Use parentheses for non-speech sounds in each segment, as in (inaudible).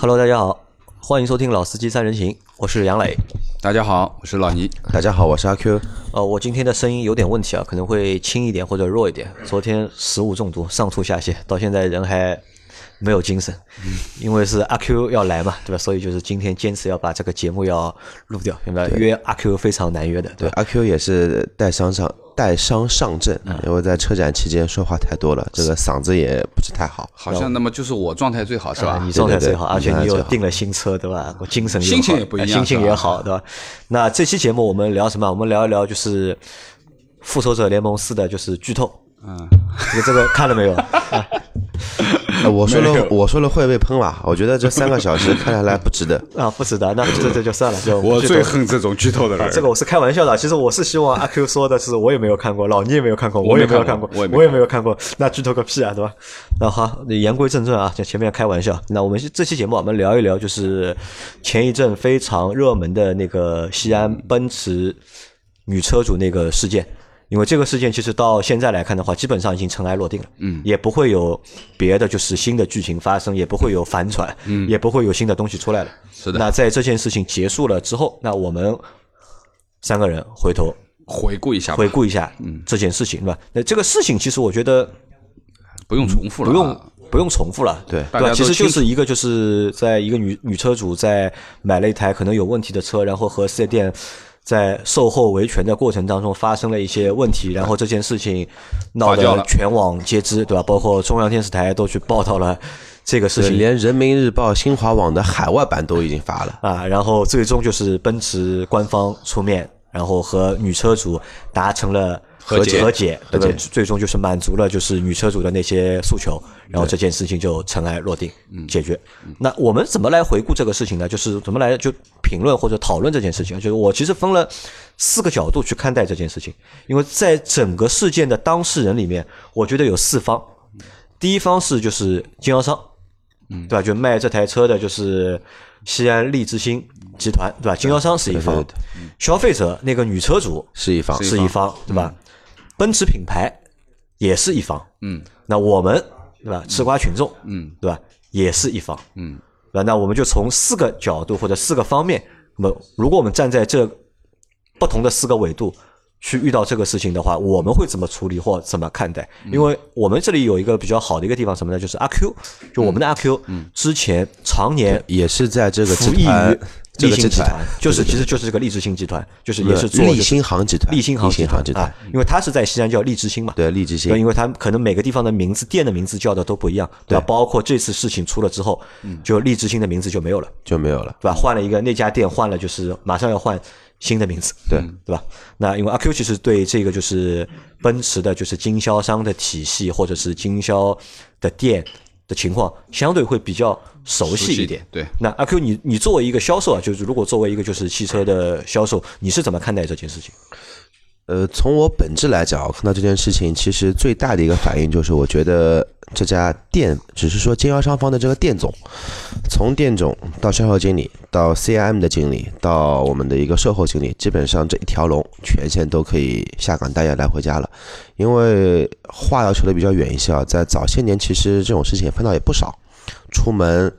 Hello，大家好，欢迎收听《老司机三人行》，我是杨磊。大家好，我是老倪。大家好，我是阿 Q。呃，我今天的声音有点问题啊，可能会轻一点或者弱一点。昨天食物中毒，上吐下泻，到现在人还没有精神。因为是阿 Q 要来嘛，对吧？所以就是今天坚持要把这个节目要录掉，明白？约阿 Q 非常难约的，对吧？阿 Q 也是带伤上带伤上阵，因为在车展期间说话太多了，这个嗓子也不是太好。好像那么就是我状态最好是吧？你状态最好，而且你又订了新车，对吧？我精神心情也不一样心情也好，对吧？那这期节目我们聊什么？我们聊一聊就是《复仇者联盟四》的就是剧透。嗯，这个这个看了没有？(laughs) 啊呃我说了，我说了会被喷吧。我觉得这三个小时看下来不值得。(laughs) 啊，不值得，那这这就算了，就我最恨这种剧透的人。啊这个我是开玩笑的，其实我是希望阿 Q 说的是我也没有看过，老倪也没有看过，我也没有看过，我也没我也没有看过，那剧透个屁啊，对吧？那好，言归正传啊，就前面开玩笑。那我们这期节目我们聊一聊，就是前一阵非常热门的那个西安奔驰女车主那个事件。因为这个事件其实到现在来看的话，基本上已经尘埃落定了，嗯，也不会有别的就是新的剧情发生，也不会有反转，嗯，也不会有新的东西出来了。是的。那在这件事情结束了之后，那我们三个人回头回顾一下，回顾一下嗯。这件事情，对吧？那这个事情其实我觉得不用重复了啊，不用不用重复了，对对其实就是一个就是在一个女女车主在买了一台可能有问题的车，然后和四 S 店在售后维权的过程当中发生了一些问题，然后这件事情闹得全网皆知，对吧？包括中央电视台都去报道了这个事情，连人民日报、新华网的海外版都已经发了。啊，然后最终就是奔驰官方出面，然后和女车主达成了和解和解，和解最终就是满足了就是女车主的那些诉求，然后这件事情就尘埃落定，解决。那我们怎么来回顾这个事情呢？就是怎么来就评论或者讨论这件事情？就是我其实分了四个角度去看待这件事情，因为在整个事件的当事人里面，我觉得有四方。第一方是就是经销商，嗯，对吧？就卖这台车的就是西安利之星集团，对吧？经销商是一方消费者那个女车主是一方，是一方，对吧？奔驰品牌也是一方，嗯那我们对吧？吃瓜群众，嗯对吧？也是一方，嗯对吧？那我们就从四个角度或者四个方面，那么如果我们站在这不同的四个维度去遇到这个事情的话，我们会怎么处理或怎么看待？因为我们这里有一个比较好的一个地方，什么呢？就是阿 Q，就我们的阿 Q，之前常年也是在这个服役于这个集立新集团团，就是其实就是这个利之星集团，就是也是做立就是新航集团，立新航立新航集团啊，，因为它是在西安叫利之星嘛，对，立之星，因为它可能每个地方的名字、店的名字叫的都不一样，对吧？包括这次事情出了之后，就利之星的名字就没有了，就没有了。对吧？换了一个那家店换了，就是马上要换新的名字，对对吧？那因为阿 Q 其实对这个就是奔驰的，就是经销商的体系或者是经销的店的情况，相对会比较熟悉一点。对，那阿 Q，你你作为一个销售啊，就是如果作为一个就是汽车的销售，你是怎么看待这件事情？呃，从我本质来讲，我看到这件事情，其实最大的一个反应就是，我觉得这家店只是说经销商方的这个店总，从店总到销售经理，到 CIM 的经理，到我们的一个售后经理，基本上这一条龙全线都可以下岗待业来回家了。因为话要求的比较远一些啊，在早些年，其实这种事情也碰到也不少，出门，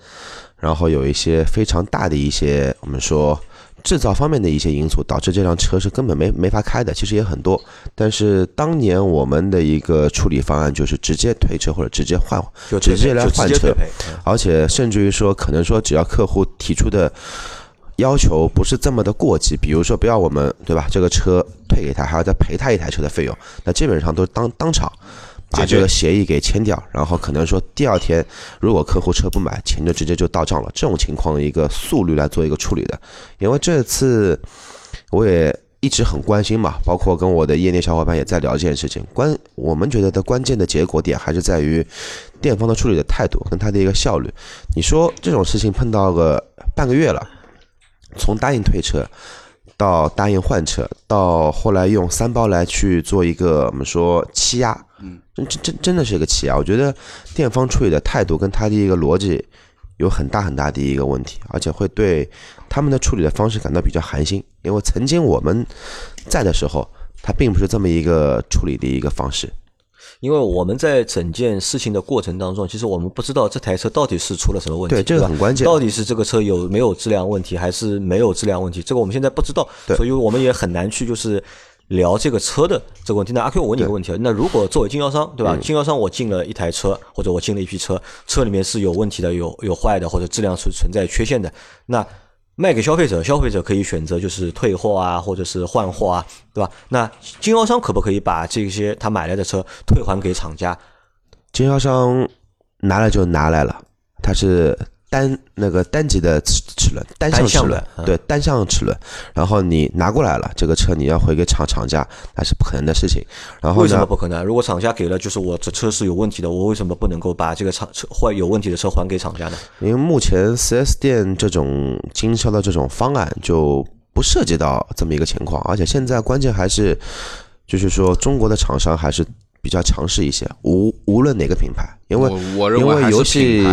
然后有一些非常大的一些我们说。制造方面的一些因素导致这辆车是根本没没法开的，其实也很多。但是当年我们的一个处理方案就是直接退车或者直接换，就直接来换车而且甚至于说，可能说只要客户提出的要求不是这么的过激，比如说不要我们对吧，这个车退给他，还要再赔他一台车的费用，那基本上都当当场。把这个协议给签掉，然后可能说第二天如果客户车不买，钱就直接就到账了。这种情况的一个速率来做一个处理的，因为这次我也一直很关心嘛，包括跟我的业内小伙伴也在聊这件事情。关我们觉得的关键的结果点还是在于店方的处理的态度跟他的一个效率。你说这种事情碰到个半个月了，从答应退车到答应换车，到后来用三包来去做一个我们说欺压，嗯，真真真真的是一个奇啊。我觉得店方处理的态度跟他的一个逻辑有很大很大的一个问题，而且会对他们的处理的方式感到比较寒心，因为曾经我们在的时候，他并不是这么一个处理的一个方式。因为我们在整件事情的过程当中，其实我们不知道这台车到底是出了什么问题，对这个很关键到底是这个车有没有质量问题，还是没有质量问题？这个我们现在不知道，所以我们也很难去就是。聊这个车的这个问题，那阿 Q，我问你一个问题啊，那如果作为经销商，对吧？经销商我进了一台车，或者我进了一批车，车里面是有问题的，有有坏的，或者质量是存在缺陷的，那卖给消费者，消费者可以选择就是退货啊，或者是换货啊，对吧？那经销商可不可以把这些他买来的车退还给厂家？经销商拿来就拿来了，他是单那个单级的齿齿轮，单向齿轮对单向齿轮。然后你拿过来了，这个车你要回给厂厂家，那是不可能的事情。然后为什么呢，不可能？如果厂家给了，就是我这车是有问题的，我为什么不能够把这个厂车坏有问题的车还给厂家呢？因为目前 4S 店这种经销的这种方案就不涉及到这么一个情况，而且现在关键还是就是说中国的厂商还是比较强势一些，无无论哪个品牌，因为因为游戏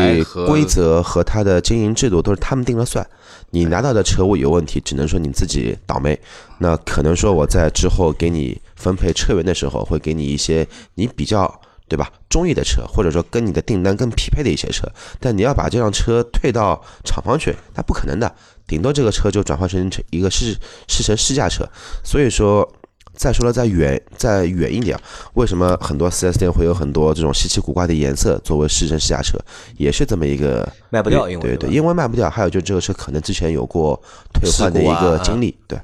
规则和它的经营制度都是他们定了算，你拿到的车位有问题，只能说你自己倒霉。那可能说我在之后给你分配车源的时候，会给你一些你比较对吧中意的车，或者说跟你的订单更匹配的一些车。但你要把这辆车退到厂房去，那不可能的，顶多这个车就转换成一个试试乘试驾车。所以说。再说了，再远再远一点，为什么很多 4S 店会有很多这种稀奇古怪的颜色作为试乘试驾车，也是这么一个卖不掉因为对对因为卖不掉，还有就这个车可能之前有过退换的一个经历，对。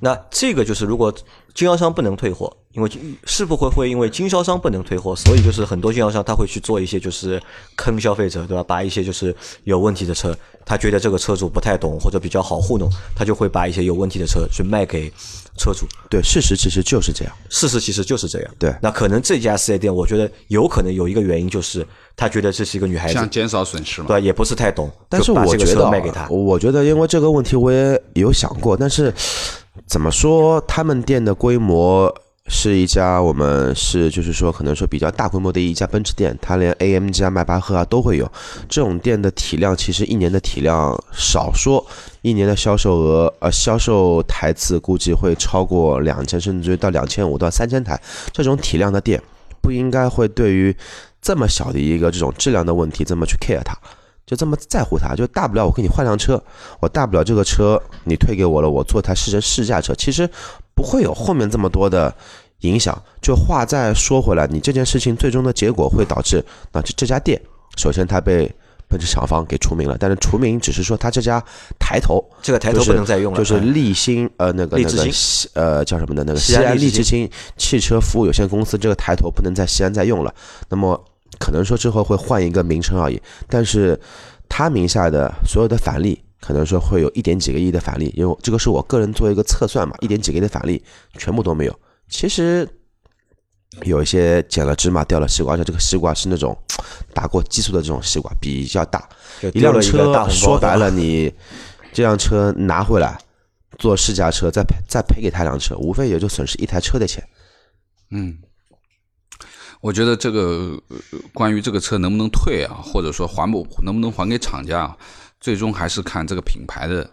那这个就是，如果经销商不能退货，因为是不会会因为经销商不能退货，所以就是很多经销商他会去做一些就是坑消费者，对吧？把一些就是有问题的车，他觉得这个车主不太懂或者比较好糊弄，他就会把一些有问题的车去卖给车主。对，事实其实就是这样。事实其实就是这样。对那可能这家四 S 店，我觉得有可能有一个原因就是他觉得这是一个女孩子，想减少损失嘛对。也不是太懂，但是我觉得卖给他。我觉得因为这个问题我也有想过，但是怎么说，他们店的规模是一家我们是就是说可能说比较大规模的一家奔驰店，它连 AMG 啊、迈巴赫啊都会有。这种店的体量其实一年的体量少说，一年的销售额呃销售台次估计会超过两千，甚至于到两千五到三千台。这种体量的店不应该会对于这么小的一个这种质量的问题这么去 care 它。就这么在乎它，就大不了我给你换辆车，我大不了这个车你退给我了，我做台试乘试驾车，其实不会有后面这么多的影响。就话再说回来，你这件事情最终的结果会导致，那这这家店首先它被奔驰厂方给除名了，但是除名只是说它这家抬头，这个抬头不能再用了，就是嗯立新呃那个那个呃叫什么的那个西西安利之星汽车服务有限公司这个抬头不能在西安再用了，那么可能说之后会换一个名称而已，但是他名下的所有的返利。可能说会有一点几个亿的返利，因为这个是我个人做一个测算嘛，一点几个亿的返利全部都没有。其实有一些捡了芝麻掉了西瓜，而且这个西瓜是那种打过激素的这种西瓜，比较大。一辆车说白了，你这辆车拿回来做试驾车，再赔再赔给他辆车，无非也就损失一台车的钱。嗯，我觉得这个呃关于这个车能不能退啊，或者说还不能不能还给厂家啊，最终还是看这个品牌的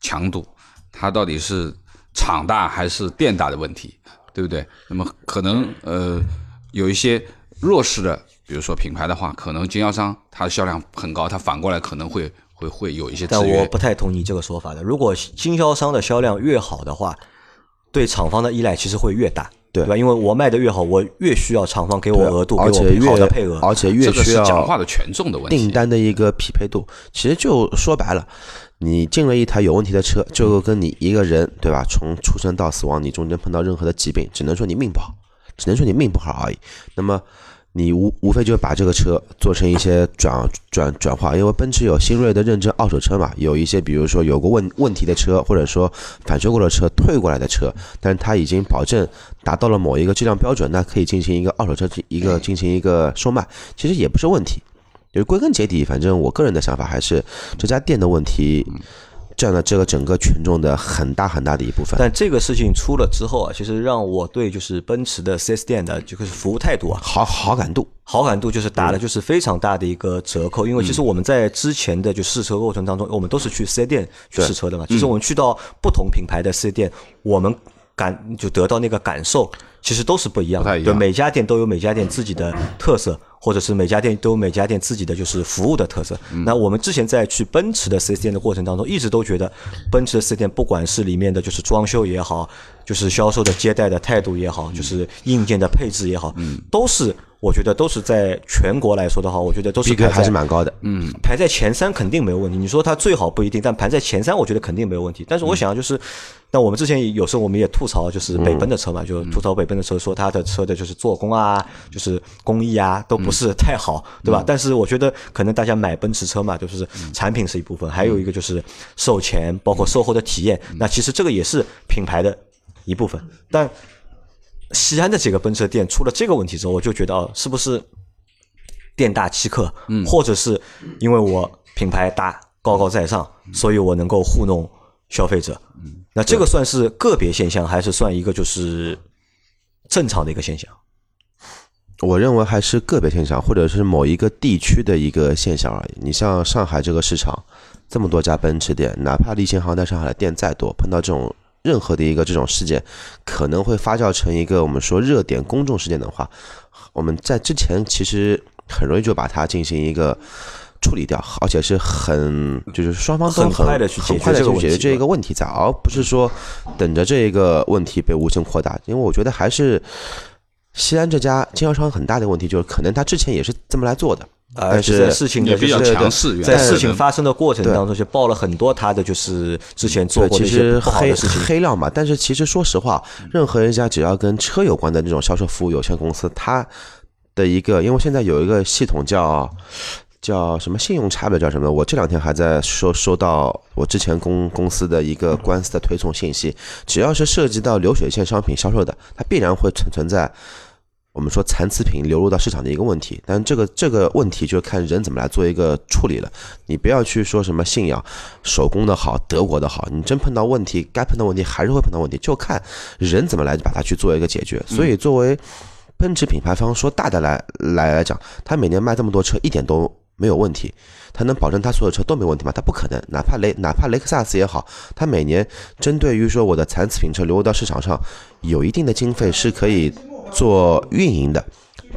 强度，它到底是厂大还是店大的问题，对不对？那么可能呃有一些弱势的，比如说品牌的话，可能经销商它的销量很高，它反过来可能会会会有一些制但我。不太同意这个说法的。如果经销商的销量越好的话，对厂方的依赖其实会越大，对吧？因为我卖的越好，我越需要厂方给我额度，给而且我好的越配额。而且越需要讲话要的权重的问题。订单的一个匹配度。其实就说白了，你进了一台有问题的车，就跟你一个人对吧，从出生到死亡，你中间碰到任何的疾病，只能说你命不好，只能说你命不好而已。那么。你无无非就把这个车做成一些转转转化，因为奔驰有新锐的认证二手车嘛，有一些比如说有过问问题的车，或者说返修过的车退过来的车，但是它已经保证达到了某一个质量标准，那可以进行一个二手车一个进行一个售卖，其实也不是问题。就归根结底，反正我个人的想法还是这家店的问题占了这个整个群众的很大很大的一部分。但这个事情出了之后啊，其实让我对就是奔驰的 4S 店的这个服务态度啊，好好感度，好感度就是打了就是非常大的一个折扣，因为其实我们在之前的就试车过程当中，我们都是去四 S 店去试车的嘛。其实我们去到不同品牌的四 S 店，我们感就得到那个感受，其实都是不一样的。每家店都有每家店自己的特色，或者是每家店都有每家店自己的就是服务的特色。嗯那我们之前在去奔驰的四 S 店的过程当中，一直都觉得奔驰的四 S 店不管是里面的就是装修也好，就是销售的接待的态度也好，就是硬件的配置也好，嗯都是我觉得都是在全国来说的话，我觉得都是逼格还是蛮高的。嗯排在前三肯定没有问题。你说它最好不一定，但排在前三，我觉得肯定没有问题。但是我想就是，那我们之前有时候我们也吐槽，就是北奔的车嘛，就吐槽北奔的车，说它的车的就是做工啊，就是工艺啊，都不是太好，对吧？但是我觉得可能大家买奔驰车嘛，就是产品是一部分，还有一个就是售前，包括售后的体验。那其实这个也是品牌的一部分，但。西安的几个奔驰的店出了这个问题之后，我就觉得哦，是不是店大欺客？嗯，或者是因为我品牌大、高高在上，所以我能够糊弄消费者。嗯，那这个算是个别现象，还是算一个就是正常的一个现象？我认为还是个别现象，或者是某一个地区的一个现象而已。你像上海这个市场，这么多家奔驰店，哪怕立信行在上海的店再多，碰到这种任何的一个这种事件，可能会发酵成一个我们说热点公众事件的话，我们在之前其实很容易就把它进行一个。处理掉，而且是很就是双方都很很快的去解决这一个问题在，而不是说等着这一个问题被无限扩大。因为我觉得还是西安这家经销商很大的问题，就是可能他之前也是这么来做的，而是且在事情的也比较就是强势，在事情发生的过程当中，就爆了很多他的就是之前做过的一些不好的事情。黑料嘛。但是其实说实话，任何一家只要跟车有关的那种销售服务有限公司，它的一个，因为现在有一个系统叫。叫什么信用差别叫什么？我这两天还在收收到我之前公公司的一个官司的推送信息，只要是涉及到流水线商品销售的，它必然会存存在我们说残次品流入到市场的一个问题。但这个这个问题就看人怎么来做一个处理了。你不要去说什么信仰手工的好，德国的好，你真碰到问题，该碰到问题还是会碰到问题，就看人怎么来把它去做一个解决。所以作为奔驰品牌方说大的来来来讲，他每年卖这么多车，一点都没有问题。他能保证他所有车都没问题吗？他不可能。哪怕雷哪怕雷克萨斯也好，他每年针对于说我的残次品车流入到市场上，有一定的经费是可以做运营的。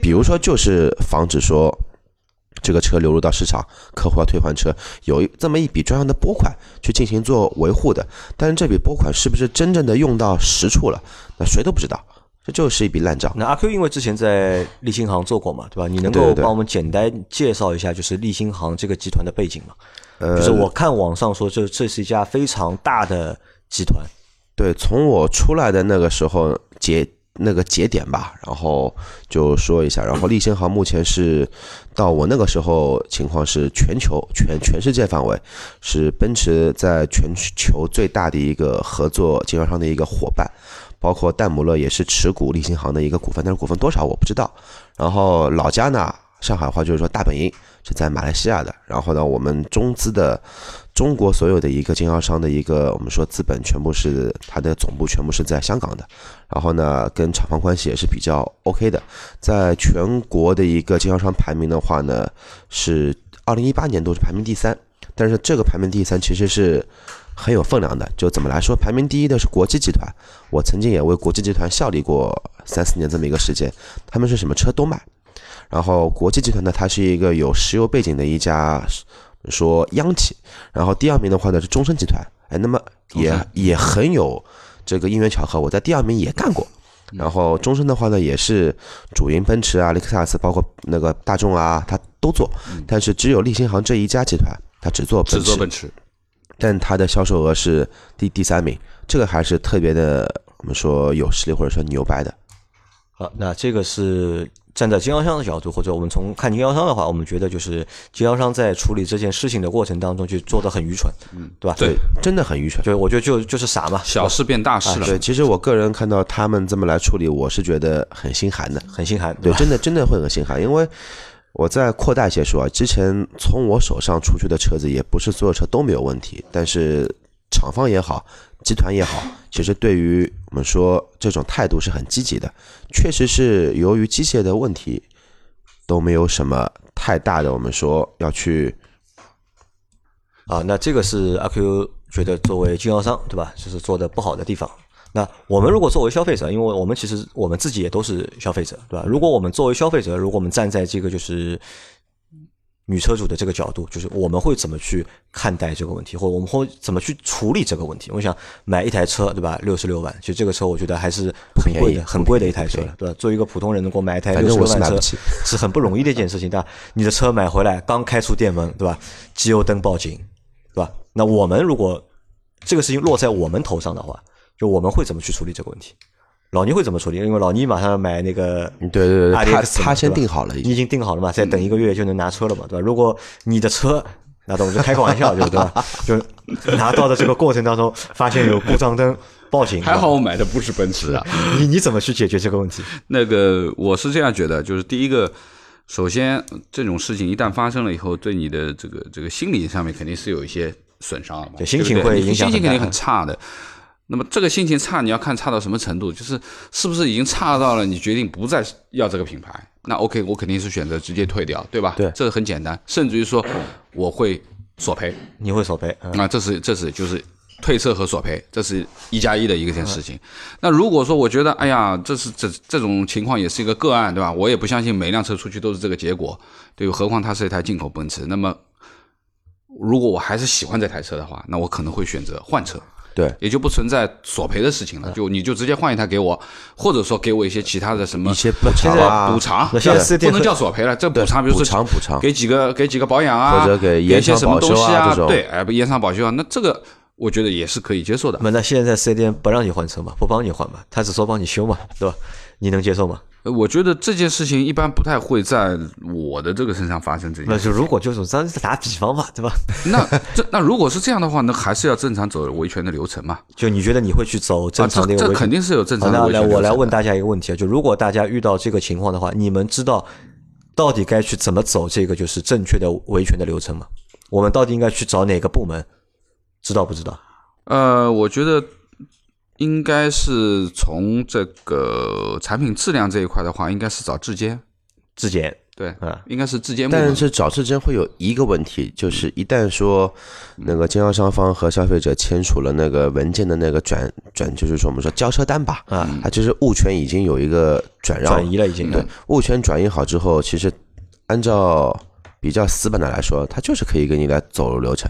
比如说，就是防止说这个车流入到市场，客户要退换车，有这么一笔专项的拨款去进行做维护的。但是这笔拨款是不是真正的用到实处了？那谁都不知道。这就是一笔烂账。那阿 Q 因为之前在立新行做过嘛，对吧？你能够帮我们简单介绍一下，就是立新行这个集团的背景吗？呃就是我看网上说这这是一家非常大的集团，对，从我出来的那个时候节那个节点吧，然后就说一下，然后立新行目前是到我那个时候情况是全球全全世界范围是奔驰在全球最大的一个合作经销商的一个伙伴，包括戴姆勒也是持股立新行的一个股份，但是股份多少我不知道。然后老家呢，上海话就是说大本营是在马来西亚的，然后呢，我们中资的中国所有的一个经销商的一个我们说资本全部是它的总部全部是在香港的，然后呢，跟厂方关系也是比较 OK 的，在全国的一个经销商排名的话呢，是二零一八年度是排名第三，但是这个排名第三其实是很有分量的。就怎么来说，排名第一的是国际集团，我曾经也为国际集团效力过三四年这么一个时间，他们是什么车都卖。然后国际集团呢，它是一个有石油背景的一家说央企。然后第二名的话呢是中升集团，哎，那么也也很有这个因缘巧合，我在第二名也干过。然后中升的话呢，也是主营奔驰啊、雷克萨斯，包括那个大众啊，它都做。但是只有立新行这一家集团，它只做奔驰只做，奔驰，但它的销售额是第第三名，这个还是特别的，我们说有实力或者说牛掰的。好，那这个是站在经销商的角度，或者我们从看经销商的话，我们觉得就是经销商在处理这件事情的过程当中就做的很愚蠢，嗯，对吧？对，真的很愚蠢。对我觉得就就是傻嘛，小事变大事了。对，其实我个人看到他们这么来处理，我是觉得很心寒的。很心寒，对，吧？真的真的会很心寒，因为我再扩大一些说啊，之前从我手上出去的车子，也不是所有车都没有问题，但是厂方也好，集团也好，(laughs) 其实对于我们说这种态度是很积极的，确实是由于机械的问题都没有什么太大的，我们说要去啊，那这个是阿 Q 觉得作为经销商，对吧？就是做的不好的地方。那我们如果作为消费者，因为我们其实我们自己也都是消费者，对吧？如果我们作为消费者，如果我们站在这个就是女车主的这个角度，就是我们会怎么去看待这个问题，或者我们会怎么去处理这个问题？我想买一台车，对吧？六十六万，其实这个车我觉得还是很贵的，很贵的一台车了，对吧？作为一个普通人能够买一台六十六万车，是很不容易的一件事情，对吧？你的车买回来刚开出店门，对吧？机油灯报警，对吧？那我们如果这个事情落在我们头上的话，就我们会怎么去处理这个问题？老倪会怎么处理？因为老倪马上要买那个，对对对，他他先定好了，你已经定好了嘛？再等一个月就能拿车了嘛？对吧？如果你的车，那我们就开个玩笑，对吧？(laughs) 就拿到的这个过程当中发现有故障灯报警，还好我买的不是奔驰啊。(laughs) 你你怎么去解决这个问题？那个我是这样觉得，就是第一个，首先这种事情一旦发生了以后，对你的这个这个心理上面肯定是有一些损伤了，心情会影响，心情肯定很差的。那么这个心情差，你要看差到什么程度，就是是不是已经差到了你决定不再要这个品牌？那 OK，我肯定是选择直接退掉，对吧？对，这个很简单。甚至于说我会索赔，你会索赔？那这是这是就是退车和索赔，这是一加一的一个件事情。那如果说我觉得，哎呀，这是这这种情况也是一个个案，对吧？我也不相信每辆车出去都是这个结果，对，何况它是一台进口奔驰。那么如果我还是喜欢这台车的话，那我可能会选择换车。对，也就不存在索赔的事情了，就你就直接换一台给我，或者说给我一些其他的什么一些补偿，补偿，现在不能叫索赔了，这补偿，比如说补偿补偿，给几个给几个保养啊，或者给延些什么东西啊对，哎不延长保修啊，那这个我觉得也是可以接受的。那那现在四 S 店不让你换车嘛，不帮你换嘛，他只说帮你修嘛，对吧？你能接受吗？我觉得这件事情一般不太会在我的这个身上发生。这件那就如果就是咱打比方嘛，对吧？(laughs) 那这那如果是这样的话，那还是要正常走维权的流程嘛？就你觉得你会去走正常的？这肯定是有正常的维权。那来，我来问大家一个问题啊，就如果大家遇到这个情况的话，你们知道到底该去怎么走这个就是正确的维权的流程吗？我们到底应该去找哪个部门？知道不知道？呃，我觉得。应该是从这个产品质量这一块的话，应该是找质监，质监。对，啊，应该是质监。但是找质监会有一个问题，就是一旦说那个经销商方和消费者签署了那个文件的那个转转，就是说我们说交车单吧，啊，它就是物权已经有一个转让。转移了，已经。对物权转移好之后，其实按照比较死板的来说，它就是可以给你来走流程。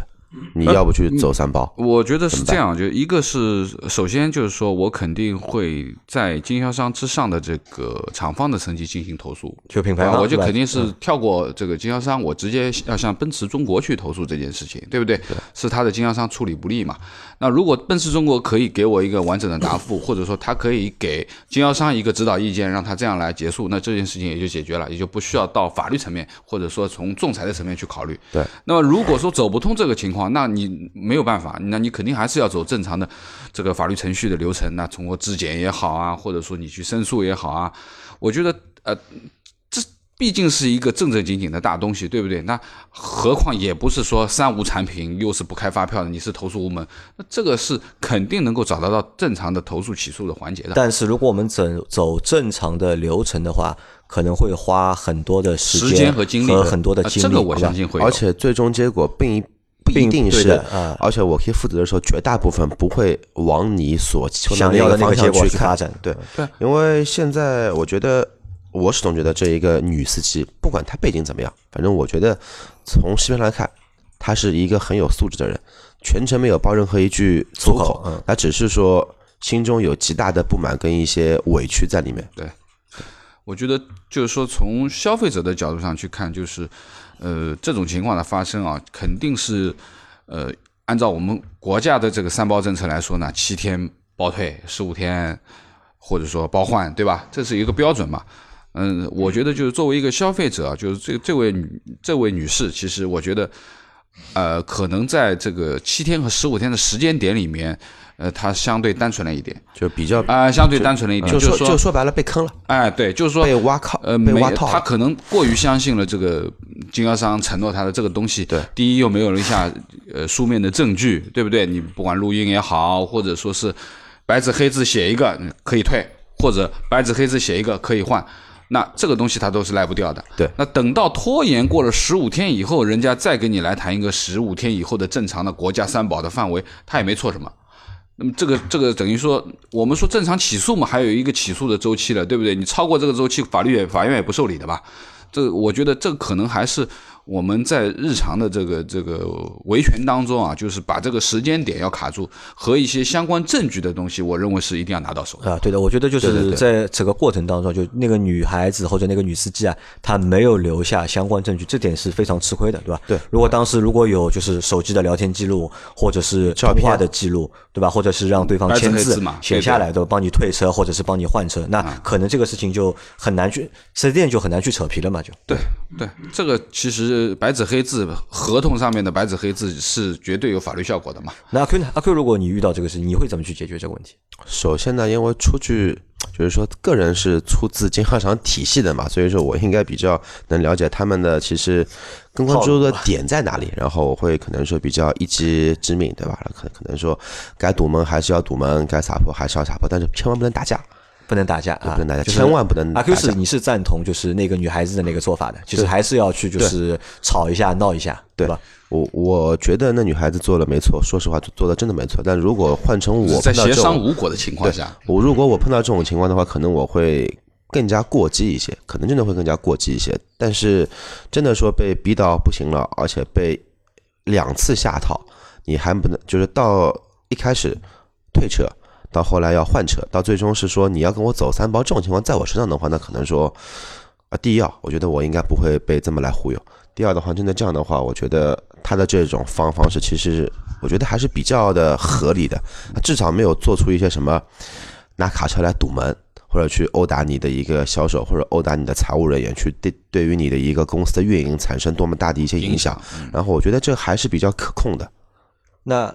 你要不去走三包？我觉得是这样，就一个是首先就是说我肯定会在经销商之上的这个厂方的层级进行投诉，就品牌我就肯定是跳过这个经销商，我直接要向奔驰中国去投诉这件事情，对不对？是他的经销商处理不力嘛？那如果奔驰中国可以给我一个完整的答复，或者说他可以给经销商一个指导意见，让他这样来结束，那这件事情也就解决了，也就不需要到法律层面，或者说从仲裁的层面去考虑。对。那么如果说走不通这个情况，那你没有办法，那你肯定还是要走正常的这个法律程序的流程。那通过质检也好啊，或者说你去申诉也好啊，我觉得呃，这毕竟是一个正正经经的大东西，对不对？那何况也不是说三无产品，又是不开发票的，你是投诉无门，那这个是肯定能够找得到正常的投诉起诉的环节的。但是如果我们走走正常的流程的话，可能会花很多的时间和精力，和很多的精力。这个我相信会，而且最终结果并。不一定是，而且我可以负责的时候，绝大部分不会往你所想要的那个结果去发展。对对，因为现在我觉得，我始终觉得这一个女司机，不管她背景怎么样，反正我觉得从视频来看，她是一个很有素质的人，全程没有爆任何一句粗口，她只是说心中有极大的不满跟一些委屈在里面。对，我觉得就是说，从消费者的角度上去看，就是。呃，这种情况的发生啊，肯定是，呃，按照我们国家的这个三包政策来说呢，七天包退，十五天或者说包换，对吧？这是一个标准嘛。嗯，我觉得就是作为一个消费者，就是这这位这位女士，其实我觉得，呃，可能在这个七天和十五天的时间点里面。呃，它相对单纯了一点，就比较啊，相对单纯了一点，就说就说白了被坑了，哎，对，就是说被挖靠，呃，被挖套，他可能过于相信了这个经销商承诺他的这个东西，对，第一又没有留下呃书面的证据，对不对？你不管录音也好，或者说是白纸黑字写一个可以退，或者白纸黑字写一个可以换，那这个东西他都是赖不掉的，对。那等到拖延过了十五天以后，人家再跟你来谈一个十五天以后的正常的国家三保的范围，他也没错什么。那么这个这个等于说，我们说正常起诉嘛，还有一个起诉的周期了，对不对？你超过这个周期，法律也法院也不受理的吧？这我觉得这可能还是。我们在日常的这个这个维权当中啊，就是把这个时间点要卡住，和一些相关证据的东西，我认为是一定要拿到手啊。对的，我觉得就是在这个过程当中，就那个女孩子或者那个女司机啊，她没有留下相关证据，这点是非常吃亏的，对吧？对。如果当时如果有就是手机的聊天记录，或者是照片的记录，对吧？或者是让对方签字写下来的，帮你退车或者是帮你换车，那可能这个事情就很难去四 S 店就很难去扯皮了嘛，就对对，这个其实。白纸黑字，合同上面的白纸黑字是绝对有法律效果的嘛？那阿 Q 呢？阿 Q，如果你遇到这个事，你会怎么去解决这个问题？首先呢，因为出具就是说个人是出自经销商体系的嘛，所以说我应该比较能了解他们的其实更关注的点在哪里，然后我会可能说比较一击致命，对吧？可可能说该堵门还是要堵门，该撒泼还是要撒泼，但是千万不能打架。不能打架啊！不能打架，千万不能。阿 Q 是你是赞同就是那个女孩子的那个做法的，就是还是要去就是吵一下闹一下，对吧？我我觉得那女孩子做的没错，说实话做的真的没错。但如果换成我在协商无果的情况下，我如果我碰到这种情况的话，可能我会更加过激一些，可能真的会更加过激一些。但是真的说被逼到不行了，而且被两次下套，你还不能就是到一开始退车。到后来要换车，到最终是说你要跟我走三包，这种情况在我身上的话，那可能说啊，第一啊，我觉得我应该不会被这么来忽悠。第二的话，真的这样的话，我觉得他的这种方方式，其实我觉得还是比较的合理的，至少没有做出一些什么拿卡车来堵门，或者去殴打你的一个销售，或者殴打你的财务人员，去对对于你的一个公司的运营产生多么大的一些影响。然后我觉得这还是比较可控的。那。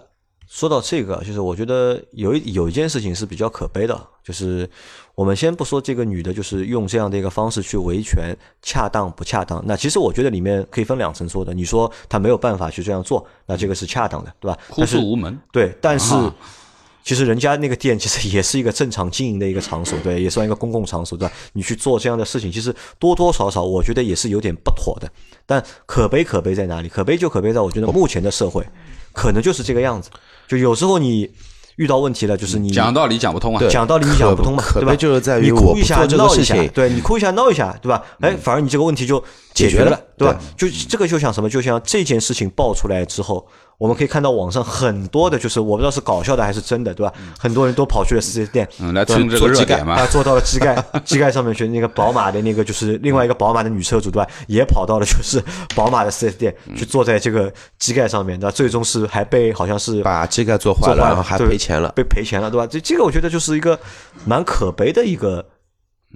说到这个，就是我觉得有一有一件事情是比较可悲的，就是我们先不说这个女的，就是用这样的一个方式去维权，恰当不恰当？那其实我觉得里面可以分两层说的。你说她没有办法去这样做，那这个是恰当的，对吧？哭诉无门。对，但是其实人家那个店其实也是一个正常经营的一个场所，对，也算一个公共场所，对吧？你去做这样的事情，其实多多少少我觉得也是有点不妥的。但可悲可悲在哪里？可悲就可悲在我觉得目前的社会可能就是这个样子。就有时候你遇到问题了，就是你讲道理讲不通啊，讲道理你讲不通嘛，对吧？就是在于你哭一下闹一下，对你哭一下闹一下，对吧？哎，反而你这个问题就解决了，对吧？就这个就像什么？就像这件事情爆出来之后。我们可以看到网上很多的，就是我不知道是搞笑的还是真的，对吧？很多人都跑去了四 S 店，嗯，来蹭这个热点嘛，啊，坐到了机盖机盖上面去。那个宝马的那个就是另外一个宝马的女车主，对吧？也跑到了就是宝马的四 S 店去坐在这个机盖上面，那最终是还被好像是把机盖做坏了，然后还赔钱了，被赔钱了，对吧？这这个我觉得就是一个蛮可悲的一个。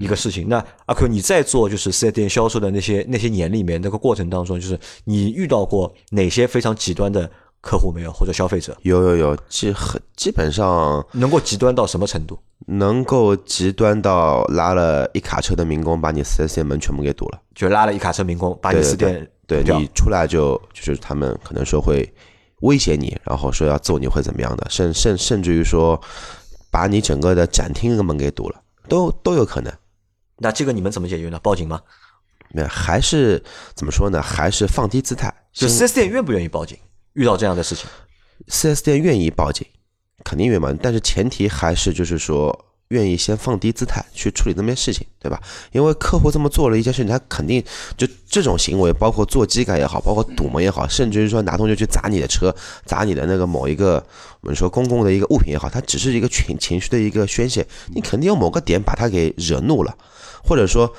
一个事情，那阿 Q，你在做就是四 S 店销售的那些那些年里面，那个过程当中，就是你遇到过哪些非常极端的客户没有，或者消费者？有有有，基很基本上能够极端到什么程度？能够极端到拉了一卡车的民工，把你四 S 店门全部给堵了，就拉了一卡车民工，把你四店对你出来就就是他们可能说会威胁你，然后说要揍你会怎么样的，甚甚甚至于说把你整个的展厅的门给堵了，都都有可能。那这个你们怎么解决呢？报警吗？没有，还是怎么说呢？还是放低姿态。就四 S 店愿不愿意报警？遇到这样的事情，四 S 店愿意报警，肯定愿意。但是前提还是就是说，愿意先放低姿态去处理那边事情，对吧？因为客户这么做了一件事情，他肯定就这种行为，包括做机改也好，包括堵门也好，甚至于说拿东西去砸你的车，砸你的那个某一个我们说公共的一个物品也好，它只是一个情情绪的一个宣泄，你肯定有某个点把他给惹怒了。或者说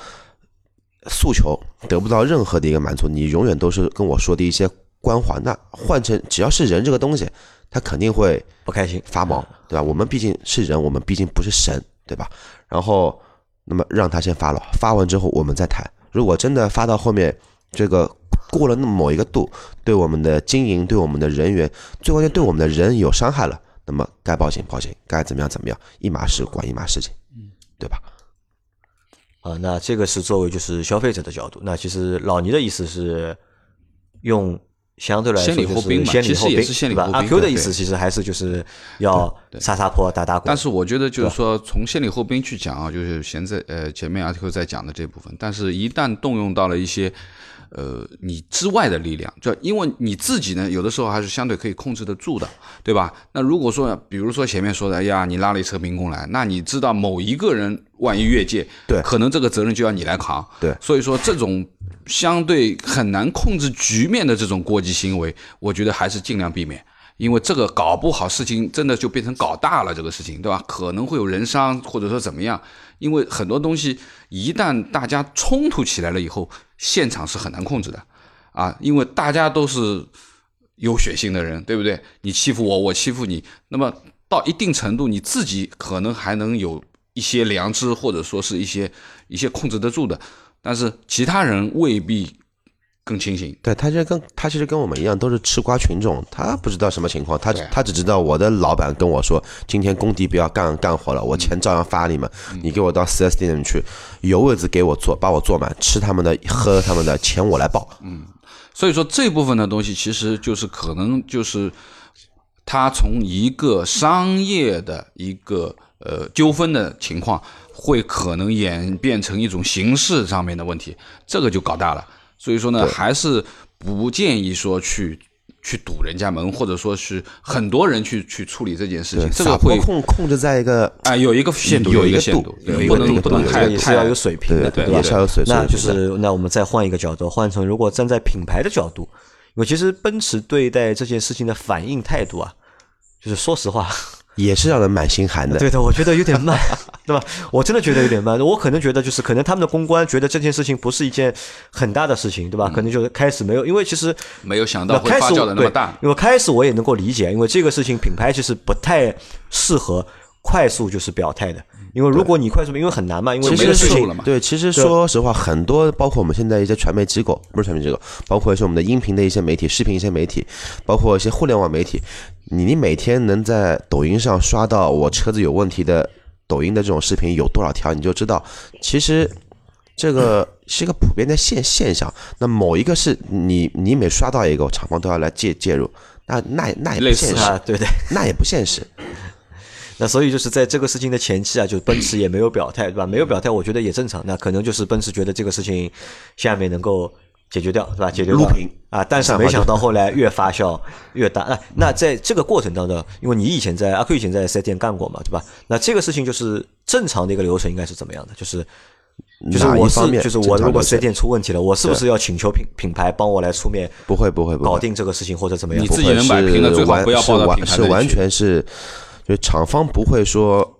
诉求得不到任何的一个满足，你永远都是跟我说的一些官话。那换成只要是人这个东西，他肯定会不开心、发毛，对吧？我们毕竟是人，我们毕竟不是神，对吧？然后，那么让他先发了，发完之后我们再谈。如果真的发到后面，这个过了那么某一个度，对我们的经营、对我们的人员，最关键对我们的人有伤害了，那么该报警报警，该怎么样怎么样，一码事管一码事情，嗯，对吧？啊，那这个是作为就是消费者的角度。那其实老倪的意思是用相对来说就是先礼后兵，对吧？阿 Q 的意思其实还是就是要撒撒泼、打打滚。但是我觉得就是说从先礼后兵去讲啊，就是现在呃前面阿 Q 在讲的这部分，但是一旦动用到了一些呃你之外的力量，就因为你自己呢，有的时候还是相对可以控制得住的，对吧？那如果说，比如说前面说的，哎呀，你拉了一车民工来，那你知道某一个人万一越界，对可能这个责任就要你来扛，对所以说这种相对很难控制局面的这种过激行为，我觉得还是尽量避免。因为这个搞不好，事情真的就变成搞大了，这个事情，对吧？可能会有人伤，或者说怎么样？因为很多东西一旦大家冲突起来了以后，现场是很难控制的，啊，因为大家都是有血性的人，对不对？你欺负我，我欺负你，那么到一定程度，你自己可能还能有一些良知，或者说是一些一些控制得住的，但是其他人未必更清醒。对他这跟他其实跟我们一样，都是吃瓜群众，他不知道什么情况，他对他只知道我的老板跟我说，今天工地不要干干活了，我钱照样发你们，你给我到四 S 店里面去，有位子给我坐，把我坐满，吃他们的，喝他们的，钱我来报。嗯所以说这部分的东西，其实就是可能就是他从一个商业的一个呃纠纷的情况，会可能演变成一种形式上面的问题，这个就搞大了。所以说呢，还是不建议说去去堵人家门，或者说是很多人去去处理这件事情，这个会控控制在一个啊、有一个限度，有一个度一个限度，有一不能不能太也是要有水平的，对吧？也是要有水平那就是那我们再换一个角度，换成如果站在品牌的角度，因为其实奔驰对待这件事情的反应态度啊，就是说实话，也是让人蛮心寒的。对的，我觉得有点慢，对吧？我真的觉得有点慢。我可能觉得就是可能他们的公关觉得这件事情不是一件很大的事情，对吧？可能就是开始没有，因为其实没有想到会发酵的那么大。因为开始我也能够理解，因为这个事情品牌其实不太适合快速就是表态的，因为如果你快速，因为很难嘛，因为其实事情了嘛对，其实说实话，很多包括我们现在一些传媒机构，不是传媒机构，包括一些我们的音频的一些媒体、视频一些媒体，包括一些互联网媒体，你你每天能在抖音上刷到我车子有问题的抖音的这种视频有多少条，你就知道，其实这个是一个普遍的现现象。那某一个是你你每刷到一个，厂方都要来介介入，那那那也不现实，啊，对对。那也不现实。(laughs) (laughs) 那所以就是在这个事情的前期啊，就奔驰也没有表态，对吧？没有表态，我觉得也正常。那可能就是奔驰觉得这个事情下面能够解决掉，对吧？解决掉撸平啊，但是没想到后来越发酵越大。那那在这个过程当中，因为你以前在阿 Q 以前在四 S 店干过嘛，对吧？那这个事情就是正常的一个流程应该是怎么样的？就是就是我是就是我如果四 S 店出问题了，我是不是要请求品品牌帮我来出面不会不会不会搞定这个事情或者怎么样？你自己能摆平的最好不要报到是完是完品牌那里去全是，就厂方不会说，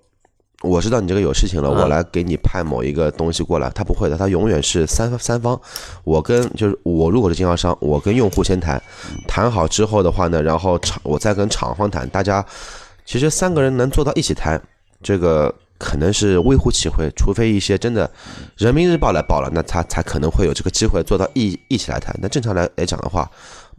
我知道你这个有事情了，嗯我来给你派某一个东西过来，他不会的，他永远是三三方。我跟就是我如果是经销商，我跟用户先谈，谈好之后的话呢，然后厂我再跟厂方谈，大家其实三个人能做到一起谈，这个。可能是微乎其微，除非一些真的人民日报来报了，那他才可能会有这个机会做到一一起来谈。那正常来来讲的话，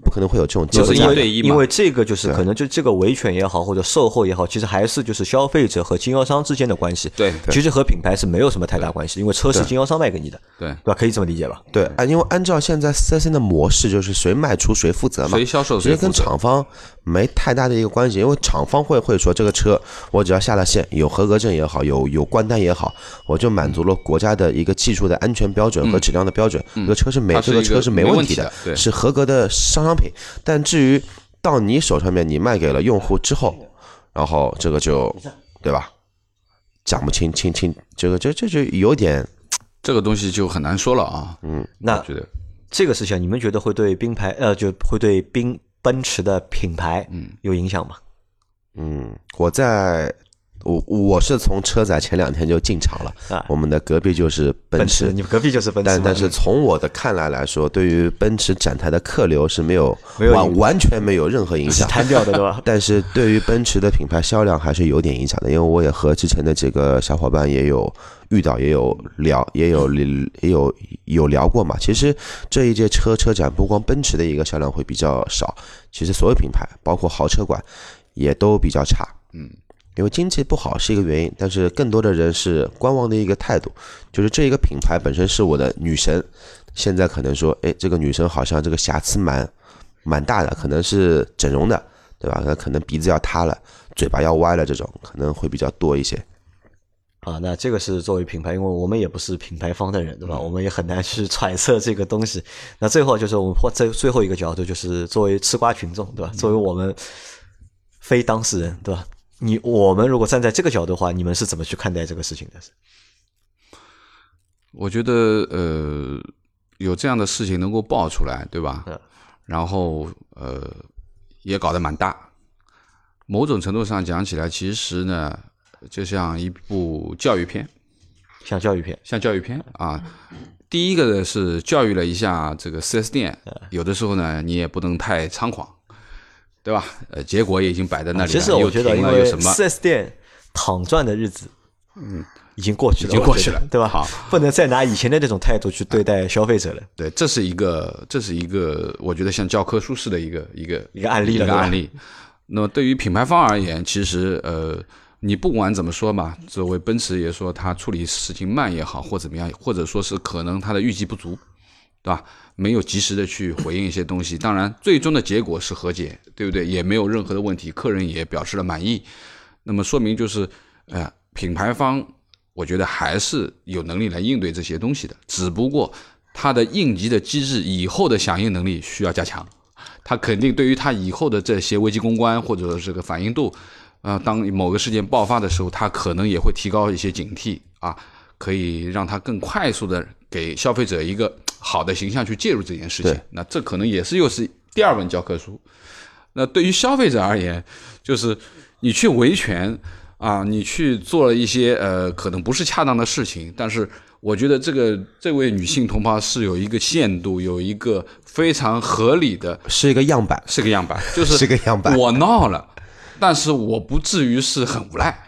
不可能会有这种机就是会在的。一对一因为这个就是可能就这个维权也好，或者售后也好，其实还是就是消费者和经销商之间的关系。对。其实和品牌是没有什么太大关系，因为车是经销商卖给你的，对。对吧？可以这么理解吧？对，啊，因为按照现在四 S 店的模式，就是谁卖出谁负责嘛，谁销售其实跟。厂方没太大的一个关系，因为厂方会会说这个车我只要下了线，有合格证也好，有有关单也好，我就满足了国家的一个技术的安全标准和质量的标准，这个车是没这个车是没没问题的对。是合格的商商品。但至于到你手上面，你卖给了用户之后，然后这个就对吧？讲不清清清，这个这这就有点这个东西就很难说了啊。嗯，那觉得这个事情，你们觉得会对冰牌呃，就会对冰奔驰的品牌嗯有影响吗？嗯，我在我我是从车载前两天就进场了，啊我们的隔壁就是奔驰，你们隔壁就是奔驰，但但是从我的看来来说，对于奔驰展台的客流是没有完完全没有任何影响。摊掉的，对吧？(laughs) 但是对于奔驰的品牌销量还是有点影响的，因为我也和之前的几个小伙伴也有遇到，也有聊，也有也有有聊过嘛。其实这一届车车展，不光奔驰的一个销量会比较少，其实所有品牌，包括豪车馆，也都比较差。嗯，因为经济不好是一个原因，但是更多的人是观望的一个态度，就是这一个品牌本身是我的女神，现在可能说，哎，这个女生好像这个瑕疵蛮蛮大的，可能是整容的，对吧？那可能鼻子要塌了，嘴巴要歪了，这种可能会比较多一些。啊，那这个是作为品牌，因为我们也不是品牌方的人，对吧？我们也很难去揣测这个东西。那最后就是我们或最最后一个角度，就是作为吃瓜群众，对吧？作为我们非当事人，对吧？你我们如果站在这个角度的话，你们是怎么去看待这个事情的？我觉得呃，有这样的事情能够爆出来，对吧？然后呃，也搞得蛮大。某种程度上讲起来，其实呢。就像一部教育片，像教育片，像教育片啊。第一个呢是教育了一下这个四 S 店，有的时候呢你也不能太猖狂，对吧？呃，结果也已经摆在那里了。其实我觉得，因为四 S 店躺赚的日子，嗯，已经过去了，已经过去了，对吧？好，不能再拿以前的那种态度去对待消费者了。对，这是一个，这是一个，我觉得像教科书式的一个一个一个案例，一个案例。那么对于品牌方而言，其实呃。你不管怎么说嘛，作为奔驰也说他处理事情慢也好，或怎么样，或者说是可能他的预计不足，对吧？没有及时的去回应一些东西。当然，最终的结果是和解，对不对？也没有任何的问题，客人也表示了满意。那么说明就是，呃，品牌方我觉得还是有能力来应对这些东西的，只不过它的应急的机制以后的响应能力需要加强。它肯定对于它以后的这些危机公关或者这个反应度。啊，当某个事件爆发的时候，他可能也会提高一些警惕啊，可以让他更快速的给消费者一个好的形象去介入这件事情。那这可能也是又是第二本教科书。那对于消费者而言，就是你去维权啊，你去做了一些呃可能不是恰当的事情，但是我觉得这个这位女性同胞是有一个限度，有一个非常合理的，是一个样板，是个样板，(laughs) 就是是个样板。我闹了。但是我不至于是很无赖，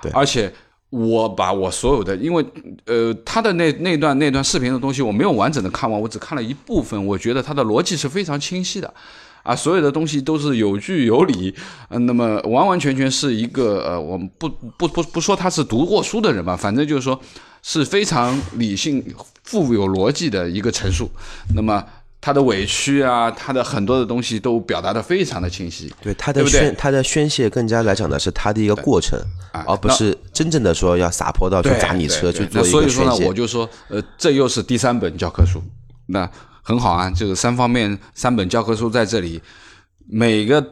对，而且我把我所有的，因为呃，他的那那段那段视频的东西我没有完整的看完，我只看了一部分，我觉得他的逻辑是非常清晰的，啊，所有的东西都是有据有理，嗯，那么完完全全是一个呃，我们不不不不说他是读过书的人吧，反正就是说是非常理性、富有逻辑的一个陈述，那么。他的委屈啊，他的很多的东西都表达的非常的清晰。对他的宣，他的宣泄更加来讲的是他的一个过程，而不是真正的说要撒泼到去砸你车去做一个所以说呢，我就说，呃，这又是第三本教科书，那很好啊，这个三方面三本教科书在这里，每个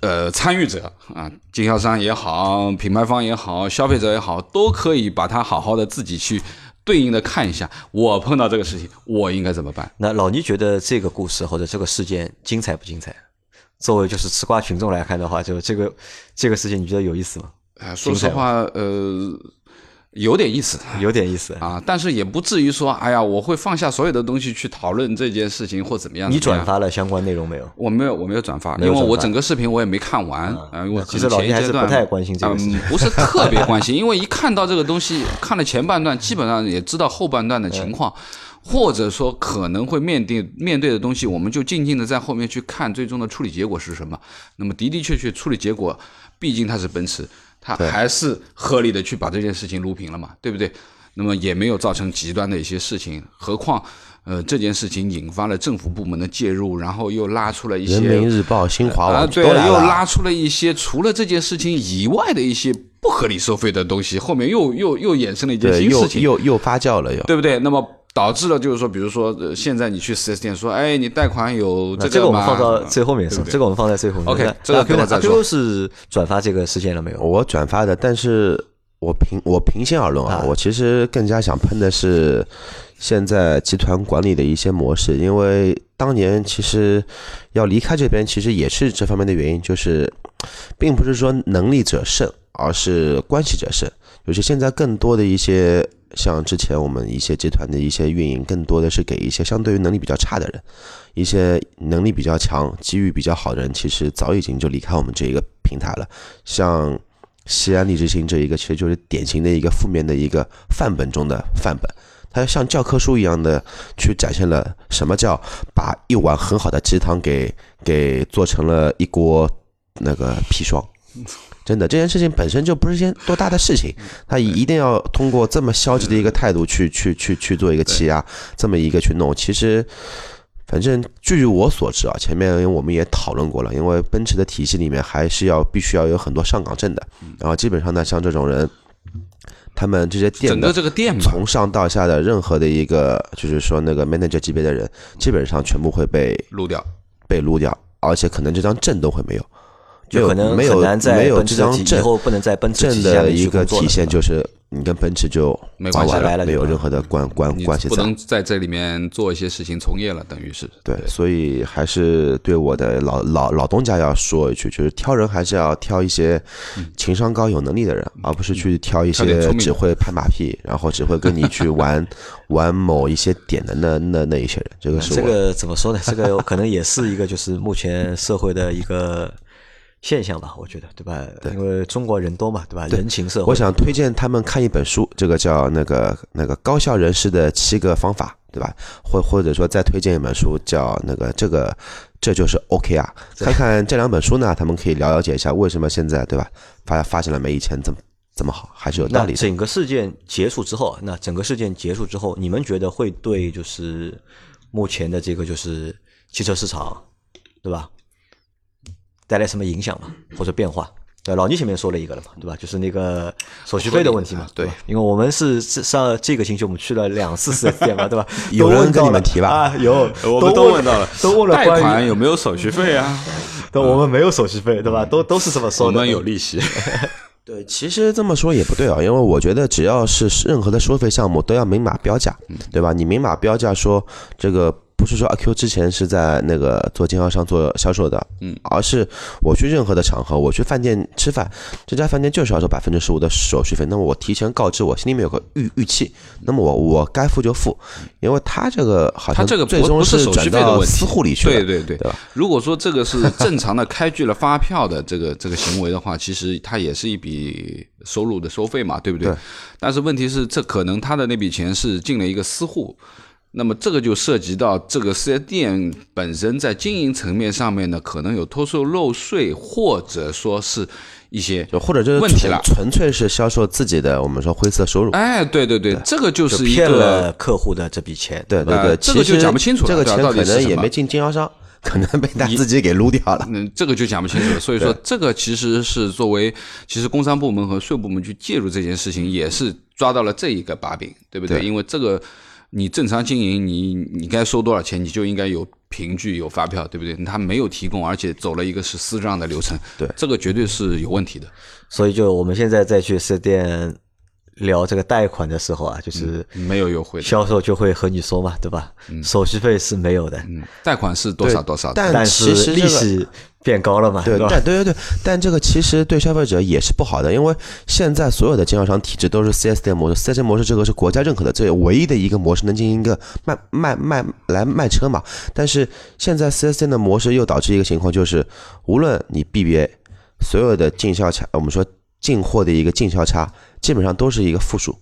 呃参与者啊，经销商也好，品牌方也好，消费者也好，都可以把它好好的自己去。对应的看一下，我碰到这个事情，我应该怎么办？那老倪觉得这个故事或者这个事件精彩不精彩？作为就是吃瓜群众来看的话，就这个这个事情，你觉得有意思吗？啊，说实话，呃。有点意思，有点意思啊，但是也不至于说，哎呀，我会放下所有的东西去讨论这件事情或怎么样。你转发了相关内容没有？我没有，我没有转发，因为我整个视频我也没看完啊。我其实老还是不太关心这个，嗯，不是特别关心，因为一看到这个东西，看了前半段，基本上也知道后半段的情况，或者说可能会面对面对的东西，我们就静静的在后面去看最终的处理结果是什么。那么的的确确处理结果，毕竟它是奔驰。他还是合理的去把这件事情撸平了嘛，对不对？那么也没有造成极端的一些事情，何况，呃，这件事情引发了政府部门的介入，然后又拉出了一些人民日报、新华网，对，又拉出了一些除了这件事情以外的一些不合理收费的东西，后面又又又衍生了一件新事情，又又发酵了，又对不对？那么。导致了就是说，比如说，现在你去四 S 店说，哎，你贷款有这个这个我们放到最后面说，这个我们放在最后面。OK，这个 Q Q 是转发这个事件了没有？我转发的，但是我平我平心而论啊，我其实更加想喷的是现在集团管理的一些模式，因为当年其实要离开这边，其实也是这方面的原因，就是并不是说能力者胜，而是关系者胜，就是现在更多的一些。像之前我们一些集团的一些运营，更多的是给一些相对于能力比较差的人，一些能力比较强、机遇比较好的人，其实早已经就离开我们这一个平台了。像西安利之星这一个，其实就是典型的一个负面的一个范本中的范本，它像教科书一样的去展现了什么叫把一碗很好的鸡汤给给做成了一锅那个砒霜。真的，这件事情本身就不是件多大的事情，他一定要通过这么消极的一个态度去去去去做一个欺压，这么一个去弄。其实，反正据我所知啊，前面我们也讨论过了，因为奔驰的体系里面还是要必须要有很多上岗证的，然后基本上呢，像这种人，他们这些店整的个这个店，从上到下的任何的一个，就是说那个 manager 级别的人，基本上全部会被撸掉。被撸掉，而且可能这张证都会，没有就可能没有很难在没有奔驰体以这张证后不能在奔驰证的一个体现就是你跟奔驰就没关系了，没有任何的关关关系在。不能在这里面做一些事情从业了，等于是对，所以还是对我的老老老东家要说一句，就是挑人还是要挑一些情商高、有能力的人，而不是去挑一些只会拍马屁，然后只会跟你去玩 (laughs) 玩某一些点的那那那一些人。这个是我这个怎么说呢？这个可能也是一个就是目前社会的一个现象吧，我觉得，对吧？因为中国人多嘛，对吧？人情社会。我想推荐他们看一本书，这个叫那个那个高效人士的七个方法，对吧？或或者说再推荐一本书，叫那个这个这就是 OK 啊。(laughs) 看看这两本书呢，他们可以了了解一下为什么现在对吧发发展了没以前这么这么好，还是有道理的。整个事件结束之后，那整个事件结束之后，你们觉得会对就是目前的这个就是汽车市场，对吧，带来什么影响嘛？或者变化？对，老倪前面说了一个了嘛，对吧？就是那个手续费的问题嘛，对？因为我们是是上这个星期我们去了两次四 S 店嘛，(laughs) 对吧？有人跟你们提吧啊，有，(laughs) 我们都问问到了，都问了贷关于，款有没有手续费啊？(laughs) 但我们没有手续费，对吧？都都是这么说的。我们有利息。对，其实这么说也不对啊，因为我觉得只要是任何的收费项目都要明码标价，对吧？你明码标价说这个不是说阿 Q 之前是在那个做经销商做销售的，嗯，而是我去任何的场合，我去饭店吃饭，这家饭店就是要收百分之十五的手续费，那么我提前告知我心里面有个预预期，那么我我该付就付，因为他这个好像他这个最终不不是手续转到私户里去了，对对对对吧？如果说这个是正常的开具了发票的这个这个行为的话，其实它也是一笔收入的收费嘛，对不对？对但是问题是，这可能他的那笔钱是进了一个私户。那么这个就涉及到这个四 S 店本身在经营层面上面呢，可能有偷税漏税，或者说是一些就或者就是问题了纯纯粹是销售自己的我们说灰色收入，哎，对对对，这个就就是骗一个了客户的这笔钱，呃对对对，这个就讲不清楚了这个钱可能也没进经销商，可能被他自己给撸掉了。嗯，这个就讲不清楚了。所以说，这个其实是作为其实工商部门和税部门去介入这件事情，也是抓到了这一个把柄，对不对？对因为这个你正常经营，你你该收多少钱，你就应该有凭据、有发票，对不对？他没有提供，而且走了一个是私账的流程，对这个绝对是有问题的。所以就我们现在再去四 S 店聊这个贷款的时候啊，就是没有优惠，销售就会和你说嘛，对吧？手续费是没有的，嗯，贷款是多少多少，但但是其实这个利息变高了嘛，对，但对对对，但这个其实对消费者也是不好的，因为现在所有的经销商体制都是 4S 店模式，4S 店模式这个是国家认可的，这唯一的一个模式能进行一个卖卖卖来卖车嘛。但是现在 4S 店的模式又导致一个情况，就是无论你 BBA 所有的进销差，我们说进货的一个进销差，基本上都是一个负数。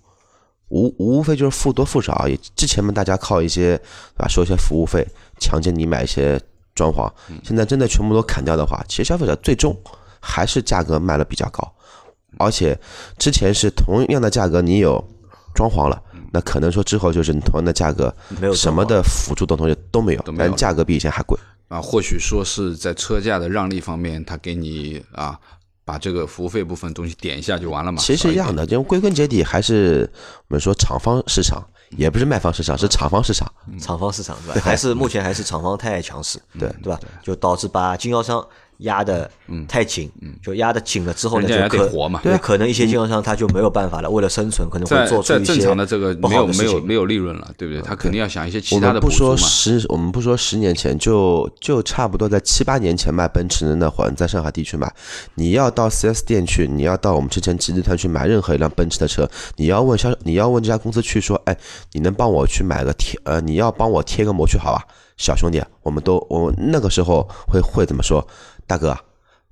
无无非就是负多负少而已。之前嘛，大家靠一些啊，收一些服务费，强制你买一些装潢。现在真的全部都砍掉的话，其实消费者最终还是价格卖的比较高，而且之前是同样的价格，你有装潢了，那可能说之后就是你同样的价格，没有什么的辅助的东西都没有，但价格比以前还贵。啊，或许说是在车价的让利方面，他给你啊，把这个服务费部分东西点一下就完了嘛。其实一样的，因为归根结底还是我们说厂方市场，也不是卖方市场，是厂方市场。厂方市场是吧？还是目前还是厂方太强势，对对吧？就导致把经销商压的太紧，就压的紧了之后呢，就可得活嘛。对，可能一些经销商他就没有办法了，为了生存，可能会做出一些正常的这个没有。没有没有利润了，对不对？他肯定要想一些其我他的补助们不说。十，我们不说十年前，就就差不多在七八年前卖奔驰的那会儿，在上海地区买，你要到 4S 店去，你要到我们之前集集团去买任何一辆奔驰的车，你要问销，你要问这家公司去说，哎，你能帮我去买个贴，呃，你要帮我贴个膜去好吧，小兄弟，我们都我那个时候会会怎么说，大哥，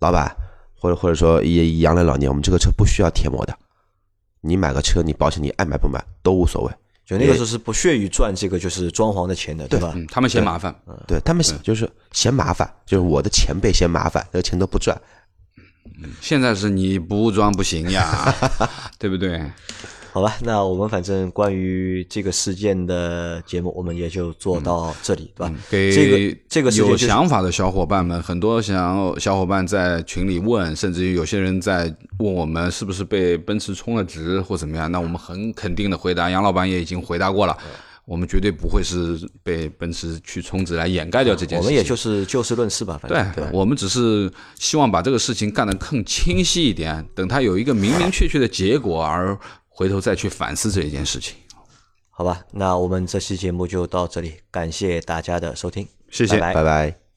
老板，或者或者说也杨磊老聂，我们这个车不需要贴膜的，你买个车，你保险你爱买不买都无所谓。就那个时候是不屑于赚这个就是装潢的钱的，对吧？嗯，他们嫌麻烦，对他们就是嫌麻烦，就是我的前辈嫌麻烦，这个钱都不赚。现在是你不装不行呀，(laughs) 对不对？好吧，那我们反正关于这个事件的节目，我们也就做到这里，对吧？给这个这个有想法的小伙伴们，很多想小伙伴在群里问，甚至于有些人在问我们是不是被奔驰充了值或怎么样。那我们很肯定的回答，杨老板也已经回答过了，我们绝对不会是被奔驰去充值来掩盖掉这件事情。我们也就是就事论事吧，反对正对吧我们只是希望把这个事情干得更清晰一点，等它有一个明明确确的结果，而回头再去反思这一件事情。好吧，那我们这期节目就到这里，感谢大家的收听，谢谢拜拜拜拜。